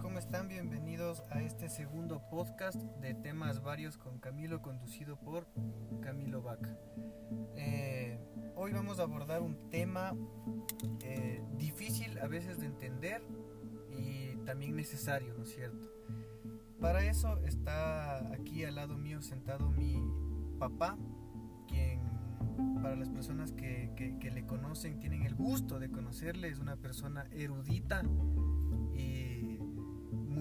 ¿cómo están? Bienvenidos a este segundo podcast de temas varios con Camilo, conducido por Camilo Vaca. Eh, hoy vamos a abordar un tema eh, difícil a veces de entender y también necesario, ¿no es cierto? Para eso está aquí al lado mío sentado mi papá, quien para las personas que, que le conocen, tienen el gusto de conocerle, es una persona erudita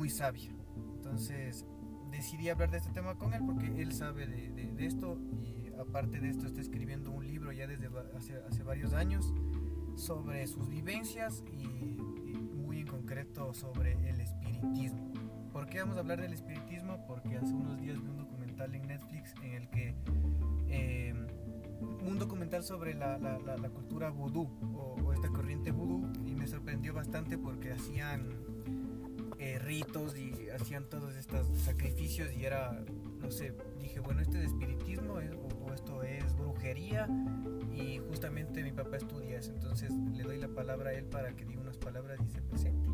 muy sabia. Entonces decidí hablar de este tema con él porque él sabe de, esto y aparte de esto está escribiendo un libro ya desde hace, varios años sobre sus vivencias y, muy en concreto sobre el espiritismo. ¿Por qué vamos a hablar del espiritismo? Porque hace unos días vi un documental en Netflix en el que... Eh, un documental sobre la, cultura vudú o, o, esta corriente vudú y me sorprendió bastante porque hacían eh, ritos y hacían todos estos sacrificios y era, no sé, dije, bueno, este es espiritismo o, esto es brujería y justamente mi papá estudia eso, entonces le doy la palabra a él para que diga unas palabras y se presente.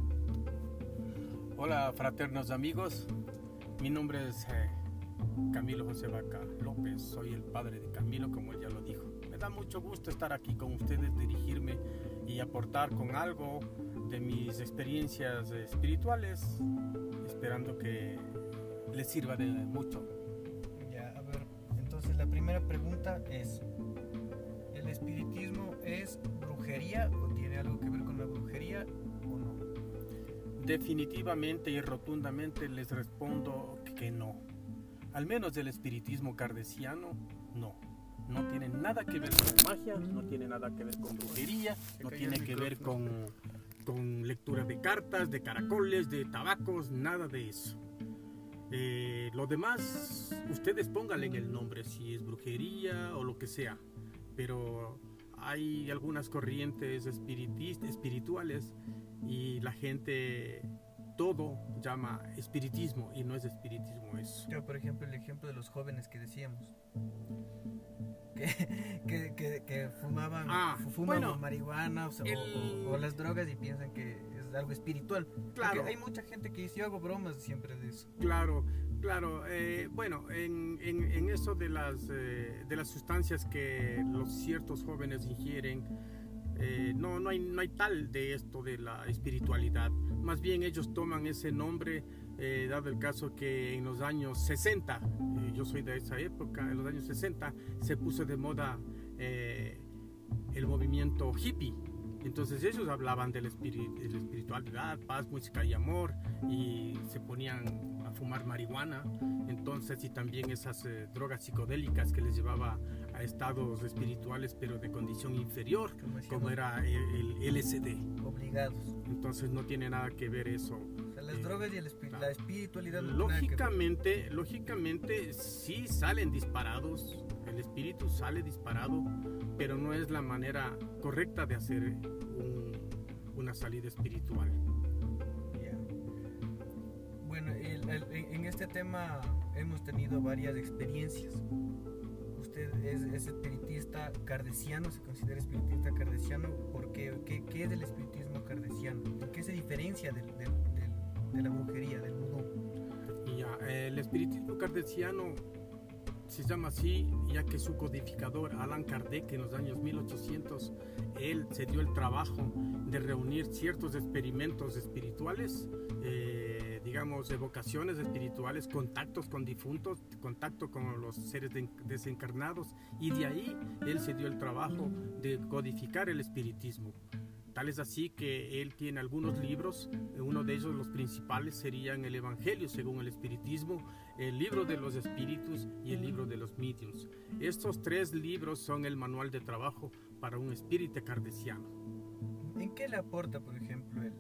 Hola fraternos amigos, mi nombre es eh, Camilo José Vaca López, soy el padre de Camilo, como él ya lo dijo. Me da mucho gusto estar aquí con ustedes, dirigirme y aportar con algo de mis experiencias espirituales, esperando que les sirva de mucho. Ya, a ver, entonces la primera pregunta es, ¿el espiritismo es brujería o tiene algo que ver con la brujería o no? Definitivamente y rotundamente les respondo que no. Al menos del espiritismo cardesiano, no. No tiene nada que ver con magia, no tiene nada que ver con brujería, no tiene que ver con, con lectura de cartas, de caracoles, de tabacos, nada de eso. Eh, lo demás, ustedes pónganle en el nombre, si es brujería o lo que sea. Pero hay algunas corrientes espirituales y la gente todo llama espiritismo y no es espiritismo eso. Yo, por ejemplo, el ejemplo de los jóvenes que decíamos. Que, que, que, fumaban, ah, marihuana o, las drogas y piensan que es algo espiritual. Claro. hay mucha gente que dice, yo hago bromas siempre de eso. Claro, claro. Eh, bueno, en, en, en, eso de las, eh, de las sustancias que los ciertos jóvenes ingieren, eh, no, no, hay, no hay tal de esto de la espiritualidad. Más bien ellos toman ese nombre, eh, dado el caso que en los años 60, eh, yo soy de esa época, en los años 60 se puso de moda el movimiento hippie. Entonces ellos hablaban de la espiritualidad, paz, música y amor y se ponían a fumar marihuana. Entonces y también esas drogas psicodélicas que les llevaba a estados espirituales pero de condición inferior, como, era el, LSD. Obligados. Entonces no tiene nada que ver eso. las eh, drogas y la espiritualidad. lógicamente, lógicamente sí salen disparados, el espíritu sale disparado, pero no es la manera correcta de hacer una salida espiritual. Este tema hemos tenido varias experiencias es, espiritista cardesiano, se considera espiritista cardesiano, ¿por qué? ¿Qué, es el espiritismo cardesiano? qué se diferencia de la brujería, del vudú? el espiritismo cardesiano se llama así ya que su codificador Alan Kardec en los años 1800 él se dio el trabajo de reunir ciertos experimentos espirituales eh, digamos, evocaciones espirituales, contactos con difuntos, contacto con los seres desencarnados, y de ahí él se dio el trabajo de codificar el espiritismo. Tal es así que él tiene algunos libros, uno de ellos los principales serían el Evangelio según el espiritismo, el libro de los espíritus y el libro de los mediums. Estos tres libros son el manual de trabajo para un espíritu cardesiano. ¿En qué le aporta, por ejemplo, el,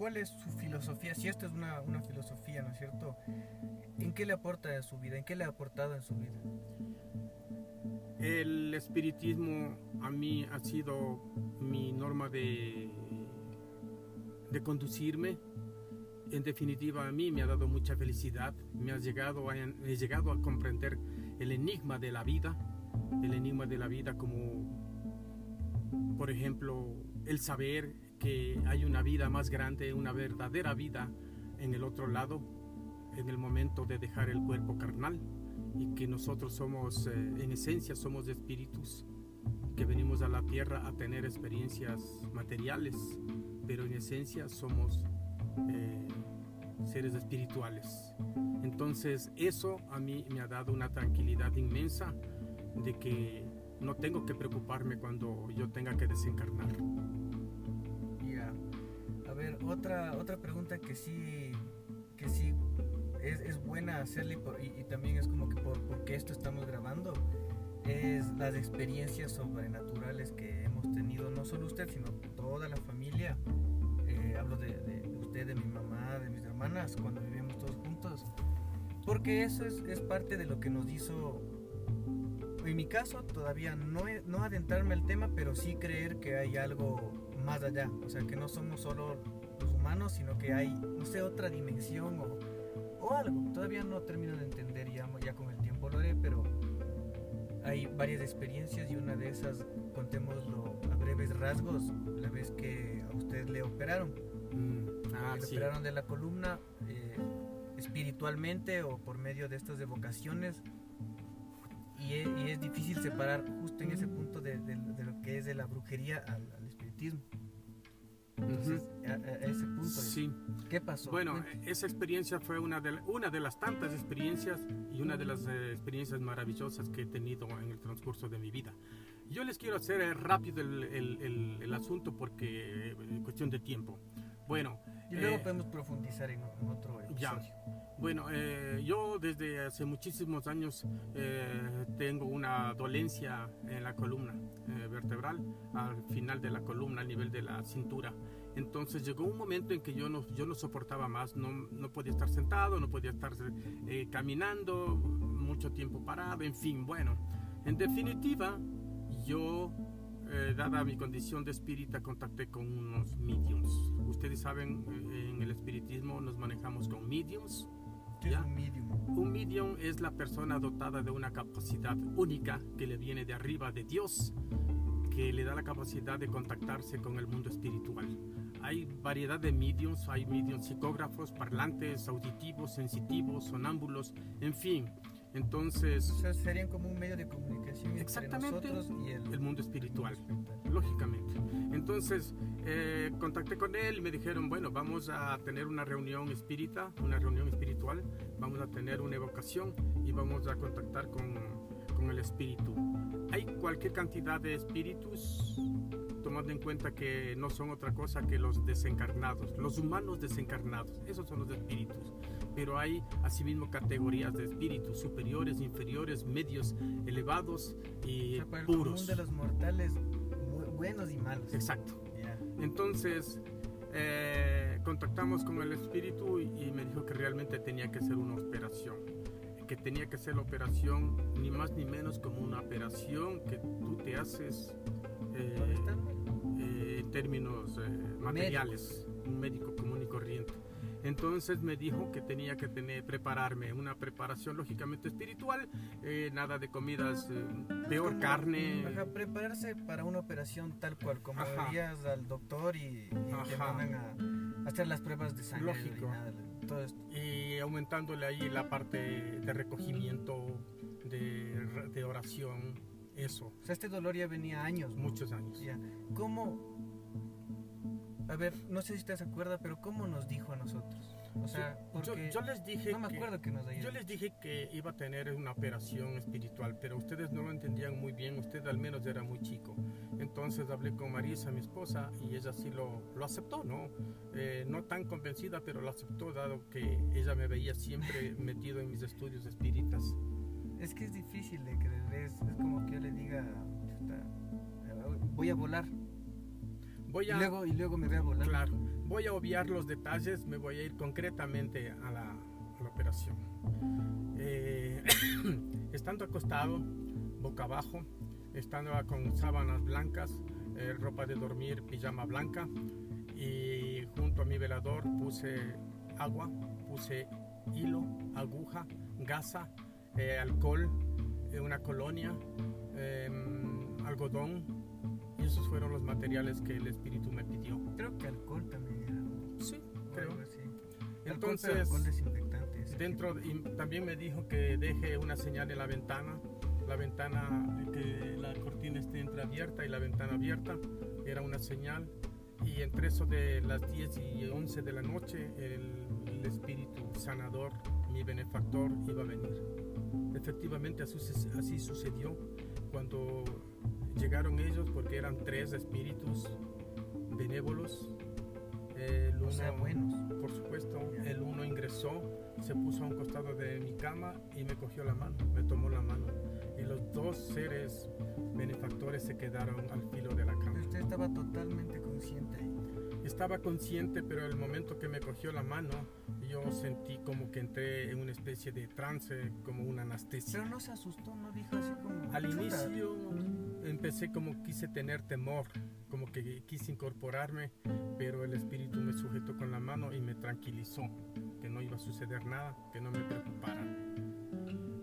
¿Cuál es su filosofía? Si esta es una, una filosofía, ¿no es cierto? ¿En qué le aporta a su vida? ¿En qué le ha aportado en su vida? El espiritismo a mí ha sido mi norma de, de conducirme. En definitiva, a mí me ha dado mucha felicidad. Me ha llegado he llegado a comprender el enigma de la vida. El enigma de la vida como, por ejemplo, el saber que hay una vida más grande, una verdadera vida en el otro lado, en el momento de dejar el cuerpo carnal y que nosotros somos, eh, en esencia, somos espíritus que venimos a la tierra a tener experiencias materiales, pero en esencia somos eh, seres espirituales. Entonces eso a mí me ha dado una tranquilidad inmensa de que no tengo que preocuparme cuando yo tenga que desencarnar. Otra, otra pregunta que sí, que sí es, es buena hacerle y, también es como que por, porque esto estamos grabando es las experiencias sobrenaturales que hemos tenido, no solo usted, sino toda la familia. Eh, hablo de, usted, de mi mamá, de mis hermanas, cuando vivimos todos juntos. Porque eso es, es parte de lo que nos hizo en mi caso todavía no, no adentrarme al tema, pero sí creer que hay algo más allá. O sea, que no somos solo humanos, sino que hay, no sé, otra dimensión o, o algo. Todavía no termino de entender, ya, ya con el tiempo lo haré, pero hay varias experiencias y una de esas, contémoslo a breves rasgos, la vez que a usted le operaron. Mm, ah, le sí. operaron de la columna eh, espiritualmente o por medio de estas evocaciones y es, y es, difícil separar justo en ese punto de, de, de lo que es de la brujería al, al espiritismo. Entonces, uh -huh. a, a, ese punto, sí. ¿qué pasó? Bueno, esa experiencia fue una de, una de las tantas experiencias y una de las eh, experiencias maravillosas que he tenido en el transcurso de mi vida. Yo les quiero hacer eh, rápido el, el, el, el, asunto porque eh, cuestión de tiempo. Bueno. Y luego eh, podemos profundizar en, en otro episodio. Ya. Bueno, eh, yo desde hace muchísimos años eh, tengo una dolencia en la columna eh, vertebral, al final de la columna, a nivel de la cintura. Entonces llegó un momento en que yo no, yo no soportaba más, no, no podía estar sentado, no podía estar eh, caminando, mucho tiempo parado, en fin, bueno. En definitiva, yo eh, dada mi condición de espírita, contacté con unos mediums. Ustedes saben, eh, en el espiritismo nos manejamos con mediums. ¿Qué es un medium? Un medium es la persona dotada de una capacidad única que le viene de arriba de Dios, que le da la capacidad de contactarse con el mundo espiritual. Hay variedad de mediums, hay mediums psicógrafos, parlantes, auditivos, sensitivos, sonámbulos, en fin. Entonces... O sea, serían como un medio de comunicación exactamente. entre nosotros y el, el mundo espiritual, lógicamente. Entonces, eh, contacté con él y me dijeron, bueno, vamos a tener una reunión espírita, una reunión espiritual, vamos a tener una evocación y vamos a contactar con, con el espíritu. Hay cualquier cantidad de espíritus, tomando en cuenta que no son otra cosa que los desencarnados, los humanos desencarnados, esos son los espíritus pero hay asimismo categorías de espíritus superiores, inferiores, medios, elevados y o sea, puros. de los mortales, buenos y malos. Exacto. Ya. Entonces, eh, contactamos con el espíritu y, y, me dijo que realmente tenía que ser una operación. Que tenía que ser la operación ni más ni menos como una operación que tú te haces eh, eh, en términos eh, materiales, un médico común y corriente. Entonces me dijo que tenía que tener, prepararme una preparación lógicamente espiritual, eh, nada de comidas, eh, peor como, carne. Ajá, prepararse para una operación tal cual, como irías al doctor y, y te mandan a, hacer las pruebas de sangre. Lógico. Y, todo esto. y aumentándole ahí la parte de recogimiento, de, de oración, eso. O sea, este dolor ya venía años. ¿no? Muchos años. Ya. ¿Cómo a ver, no sé si usted se acuerda, pero ¿cómo nos dijo a nosotros? O sea, yo, yo, les dije no me acuerdo que, que nos Yo les dije que iba a tener una operación espiritual, pero ustedes no lo entendían muy bien, usted al menos era muy chico. Entonces hablé con Marisa, mi esposa, y ella sí lo, lo aceptó, ¿no? Eh, no tan convencida, pero lo aceptó dado que ella me veía siempre metido en mis estudios espíritas. Es que es difícil de creer, es, es como que yo le diga, voy a volar, Voy a, y, luego, y luego me voy a volar. Claro, voy a obviar los detalles, me voy a ir concretamente a la, a la operación. Eh, estando acostado, boca abajo, estando con sábanas blancas, eh, ropa de dormir, pijama blanca, y junto a mi velador puse agua, puse hilo, aguja, gasa, eh, alcohol, una colonia, algodón, y esos fueron los materiales que el espíritu me pidió. Creo que alcohol también era. Sí, o creo. algo así. Entonces, alcohol, Dentro, y también me dijo que deje una señal en la ventana, la ventana, que la cortina esté entreabierta y la ventana abierta, era una señal. Y entre eso de las 10 y 11 de la noche, el, el espíritu sanador, mi benefactor, iba a venir. Efectivamente, así, así sucedió cuando llegaron ellos, porque eran tres espíritus benévolos. El tipo. O sea, uno- buenos. por supuesto, el uno ingresó, se puso a un costado de mi cama y me cogió la mano, me tomó la mano. Y los dos seres benefactores se quedaron al filo de la cama. Usted estaba totalmente consciente. Estaba consciente, pero el momento que me cogió la mano, yo sentí como que entré en una especie de trance, como una anestesia. Pero no se asustó, no dijo así como. Al inicio empecé como quise tener temor, como que quise incorporarme, pero el espíritu me sujetó con la mano y me tranquilizó, que no iba a suceder nada, que no me preocupara.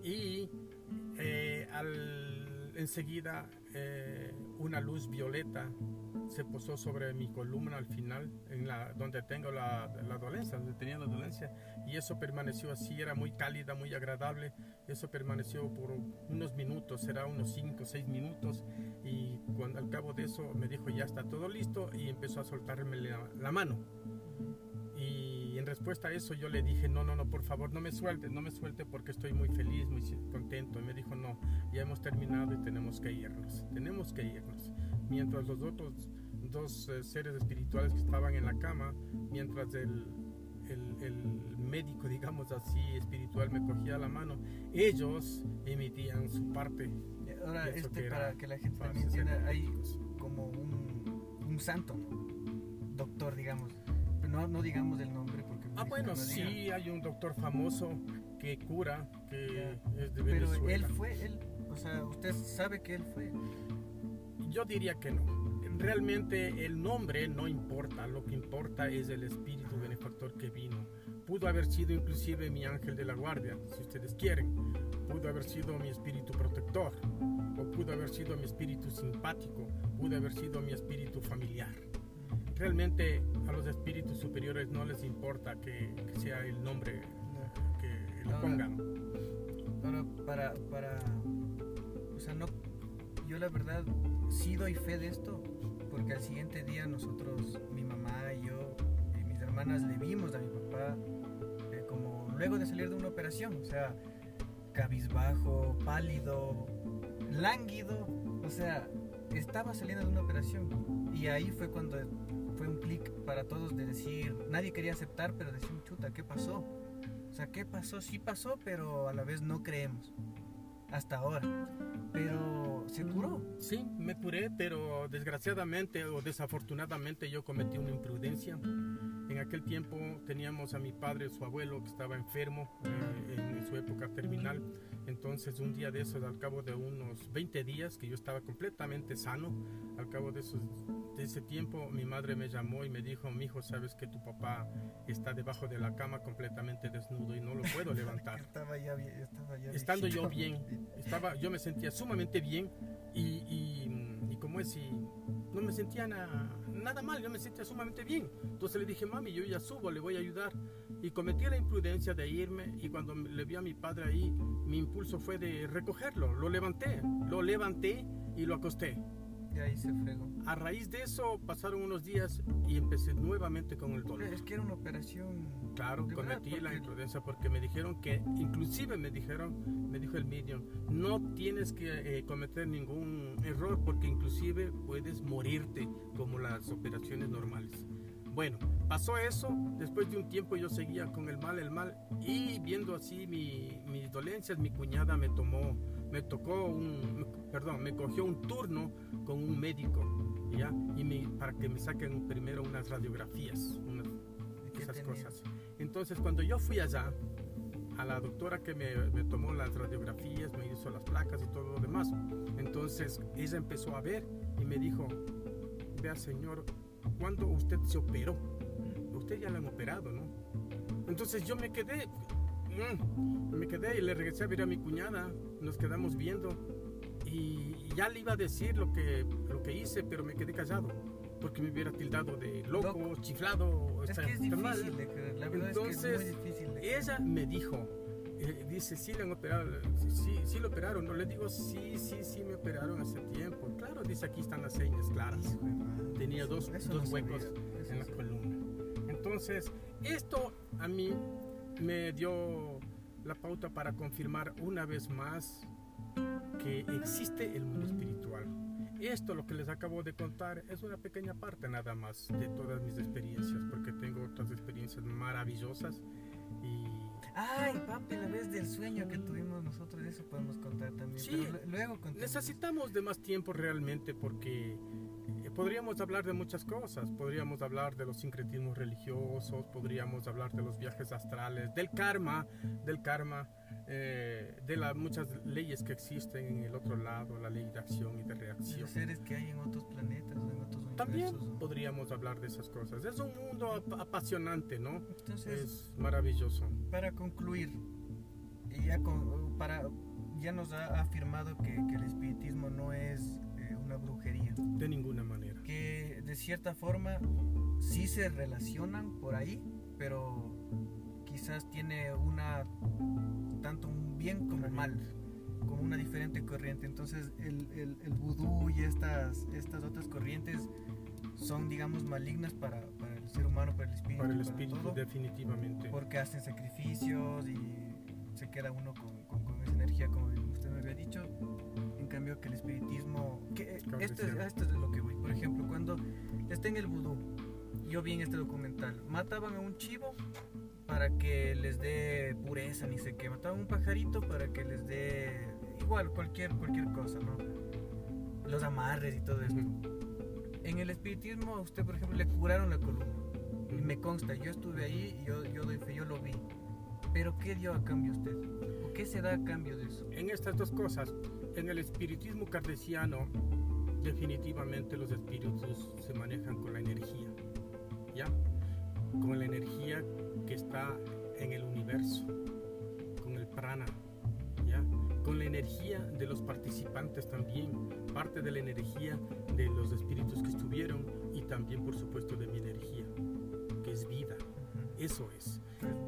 Y eh, al- enseguida eh, una luz violeta se posó sobre mi columna al final, en la, donde tengo la, dolencia, donde tenía la dolencia, y eso permaneció así, era muy cálida, muy agradable, eso permaneció por unos minutos, será unos 5 o 6 minutos, y cuando al cabo de eso me dijo ya está todo listo y empezó a soltarme la mano. Respuesta a eso yo le dije, no, no, no, por favor, no me suelte, no me suelte porque estoy muy feliz, muy contento. Y me dijo, no, ya hemos terminado y tenemos que irnos, tenemos que irnos. Mientras los otros dos eh, seres espirituales que estaban en la cama, mientras el, el, el médico, digamos así, espiritual me cogía la mano, ellos emitían su parte. Y Ahora, este, que para que la gente también entienda, hay como un, un santo, doctor, digamos. Pero No, no digamos el nombre. Ah, bueno, sí, hay un doctor famoso que cura, que es de Pero Venezuela. él fue, él, o sea, usted sabe que él fue. Yo diría que no. Realmente el nombre no importa, lo que importa es el espíritu benefactor que vino. Pudo haber sido inclusive mi ángel de la guardia, si ustedes quieren. Pudo haber sido mi espíritu protector, o pudo haber sido mi espíritu simpático, pudo haber sido mi espíritu familiar. Realmente a los espíritus superiores no les importa que, que sea el nombre que Ahora, pongan. Ahora, para, para, o sea, no, yo la verdad sí doy fe de esto, porque al siguiente día nosotros, mi mamá y yo y mis hermanas le vimos a mi papá eh, como luego de salir de una operación, o sea, cabizbajo, pálido, lánguido, o sea, estaba saliendo de una operación y ahí fue cuando un clic para todos de decir, nadie quería aceptar, pero decir, chuta, ¿qué pasó? O sea, ¿qué pasó? Sí pasó, pero a la vez no creemos. Hasta ahora. Pero se curó. Sí, me curé, pero desgraciadamente o desafortunadamente yo cometí una imprudencia. En aquel tiempo teníamos a mi padre, su abuelo, que estaba enfermo eh, en su época terminal. Entonces un día de esos, al cabo de unos 20 días, que yo estaba completamente sano, al cabo de, esos, de ese tiempo mi madre me llamó y me dijo, mi hijo, sabes que tu papá está debajo de la cama completamente desnudo y no lo puedo levantar. Estaba ya. Estaba ya Estando yo bien, estaba, yo me sentía sumamente bien y, y, y como es, y no me sentía na- nada mal, yo me sentía sumamente bien. Entonces le dije, mami, yo ya subo, le voy a ayudar. Y cometí la imprudencia de irme y cuando le vi a mi padre ahí, mi impulso fue de recogerlo, lo levanté, lo levanté y lo acosté. Y ahí se fregó. A raíz de eso pasaron unos días y empecé nuevamente con el dolor. Es que era una operación. Claro, de verdad, cometí la porque- imprudencia porque me dijeron que, inclusive me dijeron, me dijo el medium, no tienes que eh, cometer ningún error porque inclusive puedes morirte como las operaciones normales. Bueno, pasó eso, después de un tiempo yo seguía con el mal, el mal, y viendo así mi- mis dolencias, mi cuñada me tomó, me tocó un, perdón, me cogió un turno con un médico, ¿ya? Y me- para que me saquen primero unas radiografías, unas ¿Qué esas cosas. Entonces, cuando yo fui allá, a la doctora que me, me tomó las radiografías, me hizo las placas y todo lo demás, entonces ella empezó a ver y me dijo, vea señor, ¿cuándo usted se operó? Usted ya lo han operado, ¿no? Entonces yo me quedé, mm, me quedé y le regresé a ver a mi cuñada, nos quedamos viendo y ya le iba a decir lo que, lo que hice, pero me quedé callado. Porque me hubiera tildado de loco, Loco. chiflado. Es que es difícil de creer, la verdad es que Entonces, es muy difícil de creer. Ella me dijo, eh, dice, sí le han operado, sí, sí lo operaron. No le digo, sí, sí, sí me operaron hace tiempo. Claro, dice, aquí están las señas claras. Tenía dos, dos no huecos sabía, en la columna. Entonces, esto a mí me dio la pauta para confirmar una vez más que existe el mundo espiritual. Esto, lo que les acabo de contar, es una pequeña parte nada más de todas mis experiencias, porque tengo otras experiencias maravillosas y Ay, papi, la vez del sueño que tuvimos nosotros, eso podemos contar también. Sí. pero lu- luego contamos. Necesitamos de más tiempo realmente porque podríamos hablar de muchas cosas. Podríamos hablar de los sincretismos religiosos, podríamos hablar de los viajes astrales, del karma, del karma, eh, de las muchas leyes que existen en el otro lado, la ley de acción y de reacción. los seres que hay en otros planetas en otros También universos. ¿no? podríamos hablar de esas cosas. Es un mundo ap- apasionante, ¿no? Entonces, Es maravilloso. para concluir, ya con- para ya nos ha afirmado que, que el espiritismo no es eh, una brujería, De ninguna manera. Que de cierta forma sí se relacionan por ahí, pero quizás tiene una tanto un bien como mal, como una diferente corriente. Entonces el, el, el vudú y estas, estas otras corrientes son, digamos, malignas para, para el ser humano, para el espíritu. Para el para espíritu, todo, definitivamente. porque hacen sacrificios y se queda uno con, con- con esa energía, como usted me había dicho. En cambio, que el espiritismo. Que, Claro que esto, es, sí. esto es de lo que voy. Por ejemplo, cuando está en el vudú, yo vi en este documental, mataban a un chivo para que les dé pureza, ni sé qué. Mataban a un pajarito para que les dé. Igual, cualquier, cualquier cosa, ¿no? Los amarres y todo esto. Ujú. En el espiritismo, a usted, por ejemplo, le curaron la columna. Y me consta, yo estuve ahí y yo, yo doy fe, yo lo vi. Pero ¿qué dio a cambio usted? ¿O qué se da a cambio de eso? En estas dos cosas, en el espiritismo cardesiano, definitivamente los espíritus se manejan con la energía, ¿ya? Con la energía que está en el universo, con el prana. Con la energía de los participantes también, parte de la energía de los espíritus que estuvieron y también, por supuesto, de mi energía, que es vida, eso es.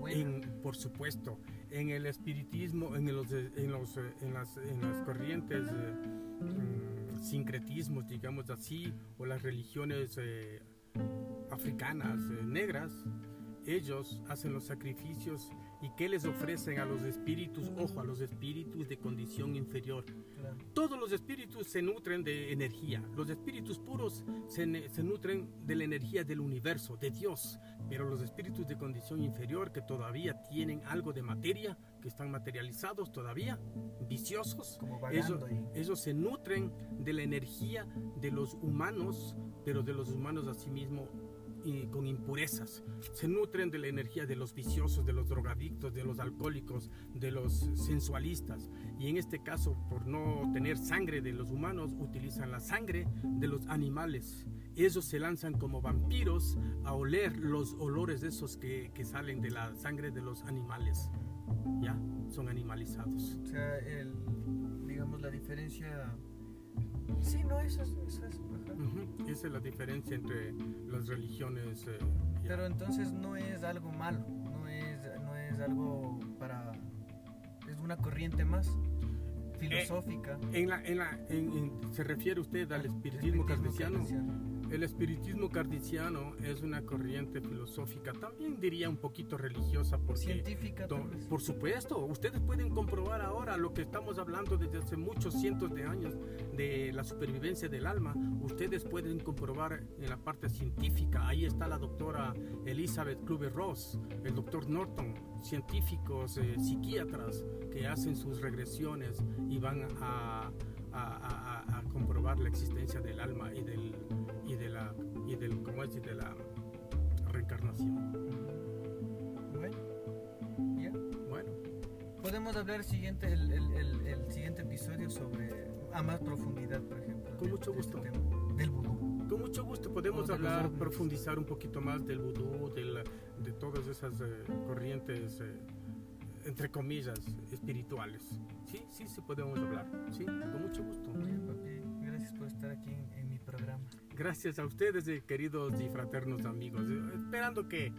En, por supuesto, en el espiritismo, en los, en los, eh, en las, en las corrientes eh, mm, sincretismos, digamos así, o las religiones eh, africanas eh, negras, ellos hacen los sacrificios y ¿qué les ofrecen a los espíritus? Ojo, a los espíritus de condición inferior. Claro. Todos los espíritus se nutren de energía. Los espíritus puros se, se nutren de la energía del universo, de Dios. Pero los espíritus de condición inferior que todavía tienen algo de materia, que están materializados todavía, viciosos, Como ellos, ellos se nutren de la energía de los humanos, pero de los humanos asimismo y con impurezas. Se nutren de la energía de los viciosos, de los drogadictos, de los alcohólicos, de los sensualistas. Y en este caso, por no tener sangre de los humanos, utilizan la sangre de los animales. Ellos se lanzan como vampiros a oler los olores de esos que, que salen de la sangre de los animales. Ya, son animalizados. O sea, el, digamos, la diferencia... Sí, no, eso es... Eso es Esa es la diferencia entre las religiones. eh. Pero entonces no es algo malo, no es, no es algo para... Es una corriente más filosófica. En la, en la, en- en- ¿Se refiere usted al espiritismo cardesiano? El espiritismo cardesiano es una corriente filosófica, también diría un poquito religiosa, porque Científica. Por supuesto, ustedes pueden comprobar ahora lo que estamos hablando desde hace muchos cientos de años de la supervivencia del alma. Ustedes pueden comprobar en la parte científica. Ahí está la doctora Elizabeth Kluber Ross, el doctor Norton, científicos, eh, psiquiatras que hacen sus regresiones y van a- a- a- a comprobar la existencia del alma y del y de la y del ¿cómo es? Y de la reencarnación. Bueno, ya. Bueno. Podemos hablar siguiente, el, el- el- el siguiente episodio sobre a más profundidad, por ejemplo. Con de- mucho de este gusto. tema, del vudú. Con mucho gusto podemos hablar, profundizar un poquito más del vudú, del- de todas esas eh, corrientes eh, entre comillas, espirituales. Sí, sí, sí podemos hablar. Sí, con mucho gusto. Bien, papi, Gracias a ustedes, eh, queridos y fraternos amigos. Eh, Esperando que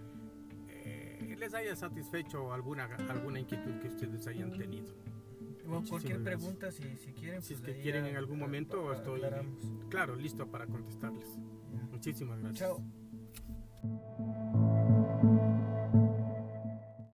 eh, les haya satisfecho alguna, alguna inquietud que ustedes hayan tenido. O cualquier pregunta, si, si quieren. Si es pues que ahí quieren en algún momento, la- estoy aclaramos. claro, listo para contestarles. Ya. Muchísimas gracias. Chao.